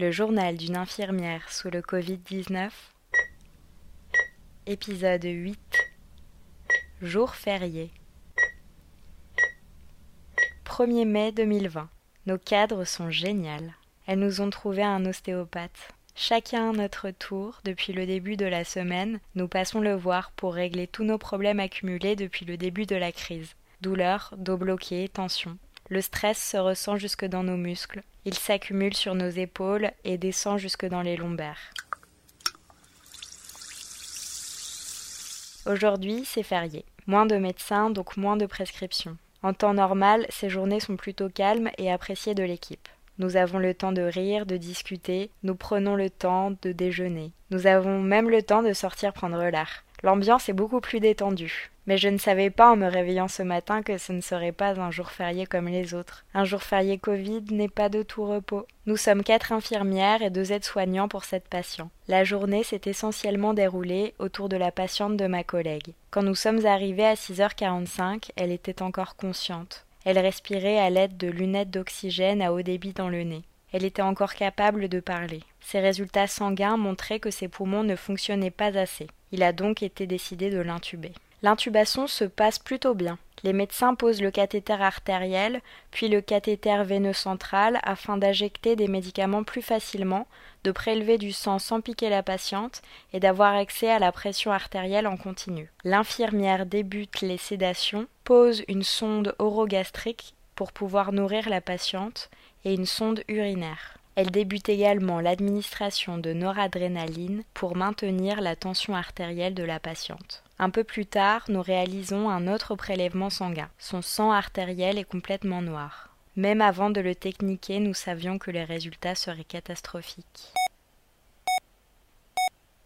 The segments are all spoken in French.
Le journal d'une infirmière sous le Covid-19. Épisode 8. Jour férié. 1er mai 2020. Nos cadres sont géniales. Elles nous ont trouvé un ostéopathe. Chacun à notre tour, depuis le début de la semaine, nous passons le voir pour régler tous nos problèmes accumulés depuis le début de la crise. Douleurs, dos bloqué, tension. Le stress se ressent jusque dans nos muscles. Il s'accumule sur nos épaules et descend jusque dans les lombaires. Aujourd'hui, c'est férié. Moins de médecins, donc moins de prescriptions. En temps normal, ces journées sont plutôt calmes et appréciées de l'équipe. Nous avons le temps de rire, de discuter, nous prenons le temps de déjeuner. Nous avons même le temps de sortir prendre l'air. L'ambiance est beaucoup plus détendue. Mais je ne savais pas en me réveillant ce matin que ce ne serait pas un jour férié comme les autres. Un jour férié Covid n'est pas de tout repos. Nous sommes quatre infirmières et deux aides-soignants pour cette patiente. La journée s'est essentiellement déroulée autour de la patiente de ma collègue. Quand nous sommes arrivés à 6h45, elle était encore consciente. Elle respirait à l'aide de lunettes d'oxygène à haut débit dans le nez. Elle était encore capable de parler. Ses résultats sanguins montraient que ses poumons ne fonctionnaient pas assez. Il a donc été décidé de l'intuber. L'intubation se passe plutôt bien. Les médecins posent le cathéter artériel, puis le cathéter veineux central afin d'injecter des médicaments plus facilement, de prélever du sang sans piquer la patiente et d'avoir accès à la pression artérielle en continu. L'infirmière débute les sédations, pose une sonde orogastrique pour pouvoir nourrir la patiente et une sonde urinaire. Elle débute également l'administration de noradrénaline pour maintenir la tension artérielle de la patiente. Un peu plus tard, nous réalisons un autre prélèvement sanguin. Son sang artériel est complètement noir. Même avant de le techniquer, nous savions que les résultats seraient catastrophiques.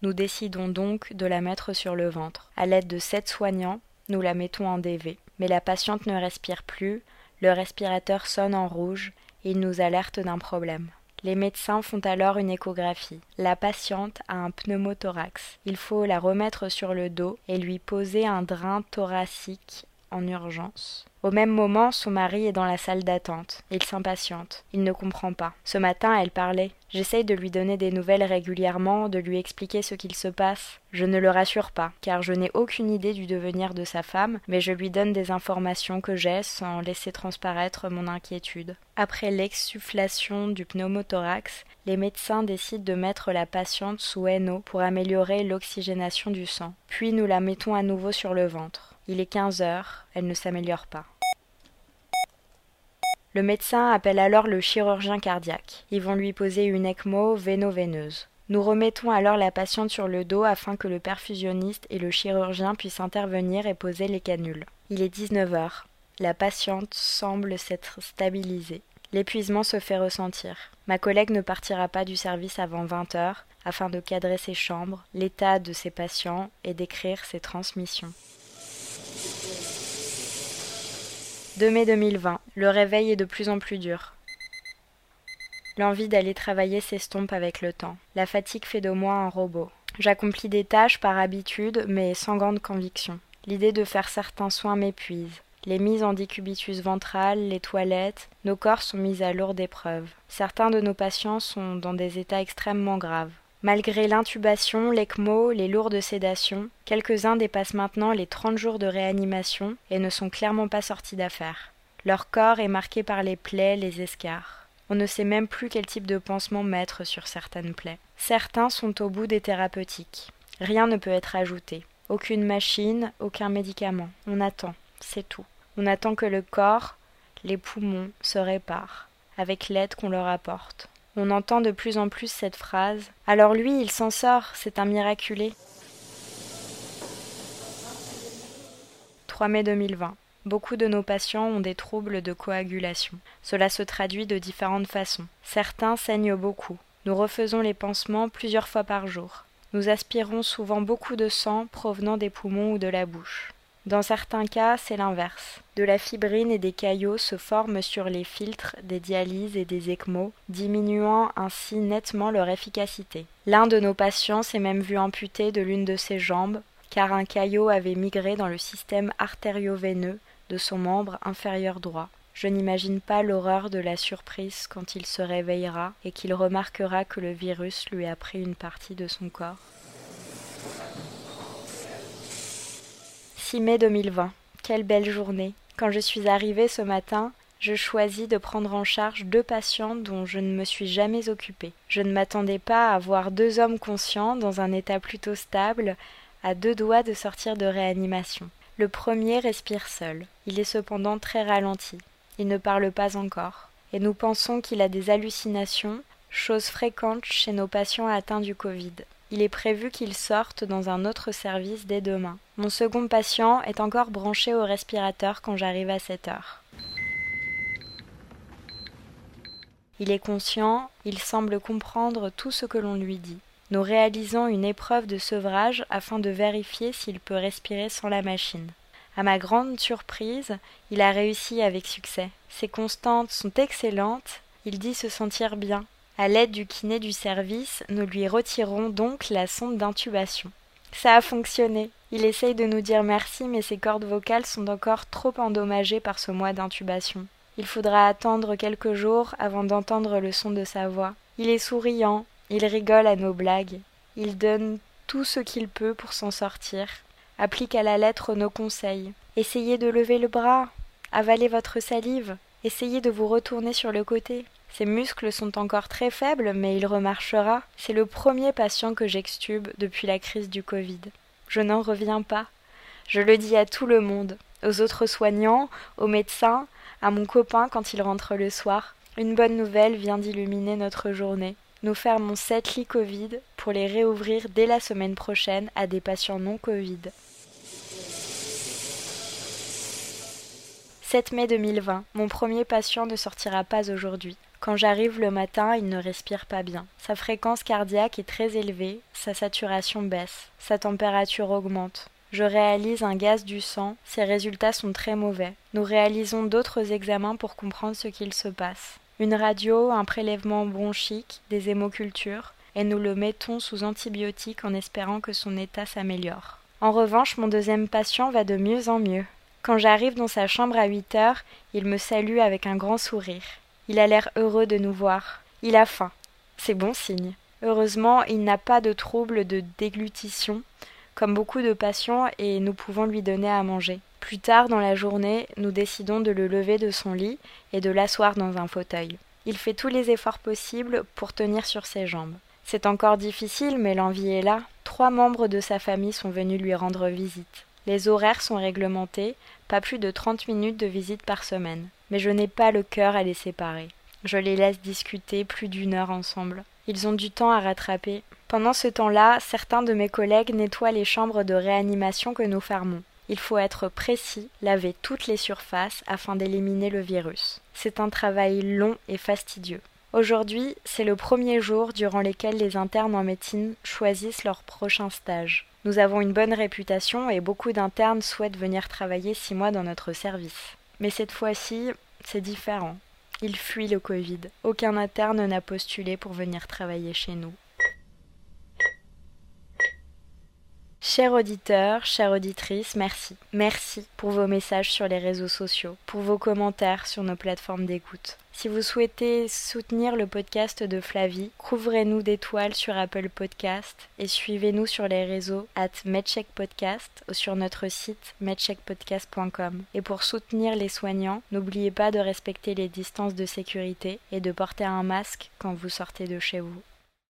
Nous décidons donc de la mettre sur le ventre. À l'aide de sept soignants, nous la mettons en DV. Mais la patiente ne respire plus, le respirateur sonne en rouge et il nous alerte d'un problème. Les médecins font alors une échographie. La patiente a un pneumothorax. Il faut la remettre sur le dos et lui poser un drain thoracique en urgence. Au même moment, son mari est dans la salle d'attente. Il s'impatiente. Il ne comprend pas. Ce matin, elle parlait. J'essaye de lui donner des nouvelles régulièrement, de lui expliquer ce qu'il se passe. Je ne le rassure pas, car je n'ai aucune idée du devenir de sa femme, mais je lui donne des informations que j'ai sans laisser transparaître mon inquiétude. Après l'exsufflation du pneumothorax, les médecins décident de mettre la patiente sous NO pour améliorer l'oxygénation du sang. Puis nous la mettons à nouveau sur le ventre. Il est quinze heures, elle ne s'améliore pas. Le médecin appelle alors le chirurgien cardiaque. Ils vont lui poser une ECMO véno-veineuse. Nous remettons alors la patiente sur le dos afin que le perfusionniste et le chirurgien puissent intervenir et poser les canules. Il est 19 heures. La patiente semble s'être stabilisée. L'épuisement se fait ressentir. Ma collègue ne partira pas du service avant 20 heures afin de cadrer ses chambres, l'état de ses patients et d'écrire ses transmissions. 2 mai 2020. Le réveil est de plus en plus dur. L'envie d'aller travailler s'estompe avec le temps. La fatigue fait de moi un robot. J'accomplis des tâches par habitude, mais sans grande conviction. L'idée de faire certains soins m'épuise. Les mises en décubitus ventral, les toilettes, nos corps sont mis à lourde épreuve. Certains de nos patients sont dans des états extrêmement graves. Malgré l'intubation, l'ECMO, les lourdes sédations, quelques-uns dépassent maintenant les 30 jours de réanimation et ne sont clairement pas sortis d'affaire. Leur corps est marqué par les plaies, les escarres. On ne sait même plus quel type de pansement mettre sur certaines plaies. Certains sont au bout des thérapeutiques. Rien ne peut être ajouté. Aucune machine, aucun médicament. On attend, c'est tout. On attend que le corps, les poumons, se réparent, avec l'aide qu'on leur apporte. On entend de plus en plus cette phrase. Alors lui, il s'en sort, c'est un miraculé. 3 mai 2020. Beaucoup de nos patients ont des troubles de coagulation. Cela se traduit de différentes façons. Certains saignent beaucoup. Nous refaisons les pansements plusieurs fois par jour. Nous aspirons souvent beaucoup de sang provenant des poumons ou de la bouche. Dans certains cas, c'est l'inverse. De la fibrine et des caillots se forment sur les filtres des dialyses et des ECMO, diminuant ainsi nettement leur efficacité. L'un de nos patients s'est même vu amputé de l'une de ses jambes, car un caillot avait migré dans le système artério-veineux de son membre inférieur droit. Je n'imagine pas l'horreur de la surprise quand il se réveillera et qu'il remarquera que le virus lui a pris une partie de son corps. 6 mai 2020. Quelle belle journée. Quand je suis arrivée ce matin, je choisis de prendre en charge deux patients dont je ne me suis jamais occupée. Je ne m'attendais pas à voir deux hommes conscients dans un état plutôt stable, à deux doigts de sortir de réanimation. Le premier respire seul. Il est cependant très ralenti. Il ne parle pas encore. Et nous pensons qu'il a des hallucinations, chose fréquente chez nos patients atteints du Covid. Il est prévu qu'il sorte dans un autre service dès demain. Mon second patient est encore branché au respirateur quand j'arrive à cette heure. Il est conscient, il semble comprendre tout ce que l'on lui dit. Nous réalisons une épreuve de sevrage afin de vérifier s'il peut respirer sans la machine. À ma grande surprise, il a réussi avec succès. Ses constantes sont excellentes, il dit se sentir bien. À l'aide du kiné du service, nous lui retirons donc la sonde d'intubation. Ça a fonctionné. Il essaye de nous dire merci, mais ses cordes vocales sont encore trop endommagées par ce mois d'intubation. Il faudra attendre quelques jours avant d'entendre le son de sa voix. Il est souriant, il rigole à nos blagues, il donne tout ce qu'il peut pour s'en sortir, applique à la lettre nos conseils. Essayez de lever le bras, avalez votre salive, essayez de vous retourner sur le côté. Ses muscles sont encore très faibles, mais il remarchera. C'est le premier patient que j'extube depuis la crise du Covid. Je n'en reviens pas. Je le dis à tout le monde, aux autres soignants, aux médecins, à mon copain quand il rentre le soir. Une bonne nouvelle vient d'illuminer notre journée. Nous fermons sept lits Covid pour les réouvrir dès la semaine prochaine à des patients non Covid. 7 mai 2020. Mon premier patient ne sortira pas aujourd'hui. Quand j'arrive le matin, il ne respire pas bien. Sa fréquence cardiaque est très élevée, sa saturation baisse, sa température augmente. Je réalise un gaz du sang, ses résultats sont très mauvais. Nous réalisons d'autres examens pour comprendre ce qu'il se passe. Une radio, un prélèvement bronchique, des hémocultures, et nous le mettons sous antibiotiques en espérant que son état s'améliore. En revanche, mon deuxième patient va de mieux en mieux. Quand j'arrive dans sa chambre à huit heures, il me salue avec un grand sourire. Il a l'air heureux de nous voir. Il a faim. C'est bon signe. Heureusement, il n'a pas de trouble de déglutition, comme beaucoup de patients, et nous pouvons lui donner à manger. Plus tard dans la journée, nous décidons de le lever de son lit et de l'asseoir dans un fauteuil. Il fait tous les efforts possibles pour tenir sur ses jambes. C'est encore difficile, mais l'envie est là. Trois membres de sa famille sont venus lui rendre visite. Les horaires sont réglementés, pas plus de trente minutes de visite par semaine. Mais je n'ai pas le cœur à les séparer. Je les laisse discuter plus d'une heure ensemble. Ils ont du temps à rattraper. Pendant ce temps-là, certains de mes collègues nettoient les chambres de réanimation que nous fermons. Il faut être précis, laver toutes les surfaces afin d'éliminer le virus. C'est un travail long et fastidieux. Aujourd'hui, c'est le premier jour durant lequel les internes en médecine choisissent leur prochain stage. Nous avons une bonne réputation et beaucoup d'internes souhaitent venir travailler six mois dans notre service. Mais cette fois-ci, c'est différent. Ils fuient le Covid. Aucun interne n'a postulé pour venir travailler chez nous. Chers auditeurs, chères auditrices, merci. Merci pour vos messages sur les réseaux sociaux, pour vos commentaires sur nos plateformes d'écoute. Si vous souhaitez soutenir le podcast de Flavie, couvrez-nous d'étoiles sur Apple Podcast et suivez-nous sur les réseaux at Podcast ou sur notre site medcheckpodcast.com. Et pour soutenir les soignants, n'oubliez pas de respecter les distances de sécurité et de porter un masque quand vous sortez de chez vous.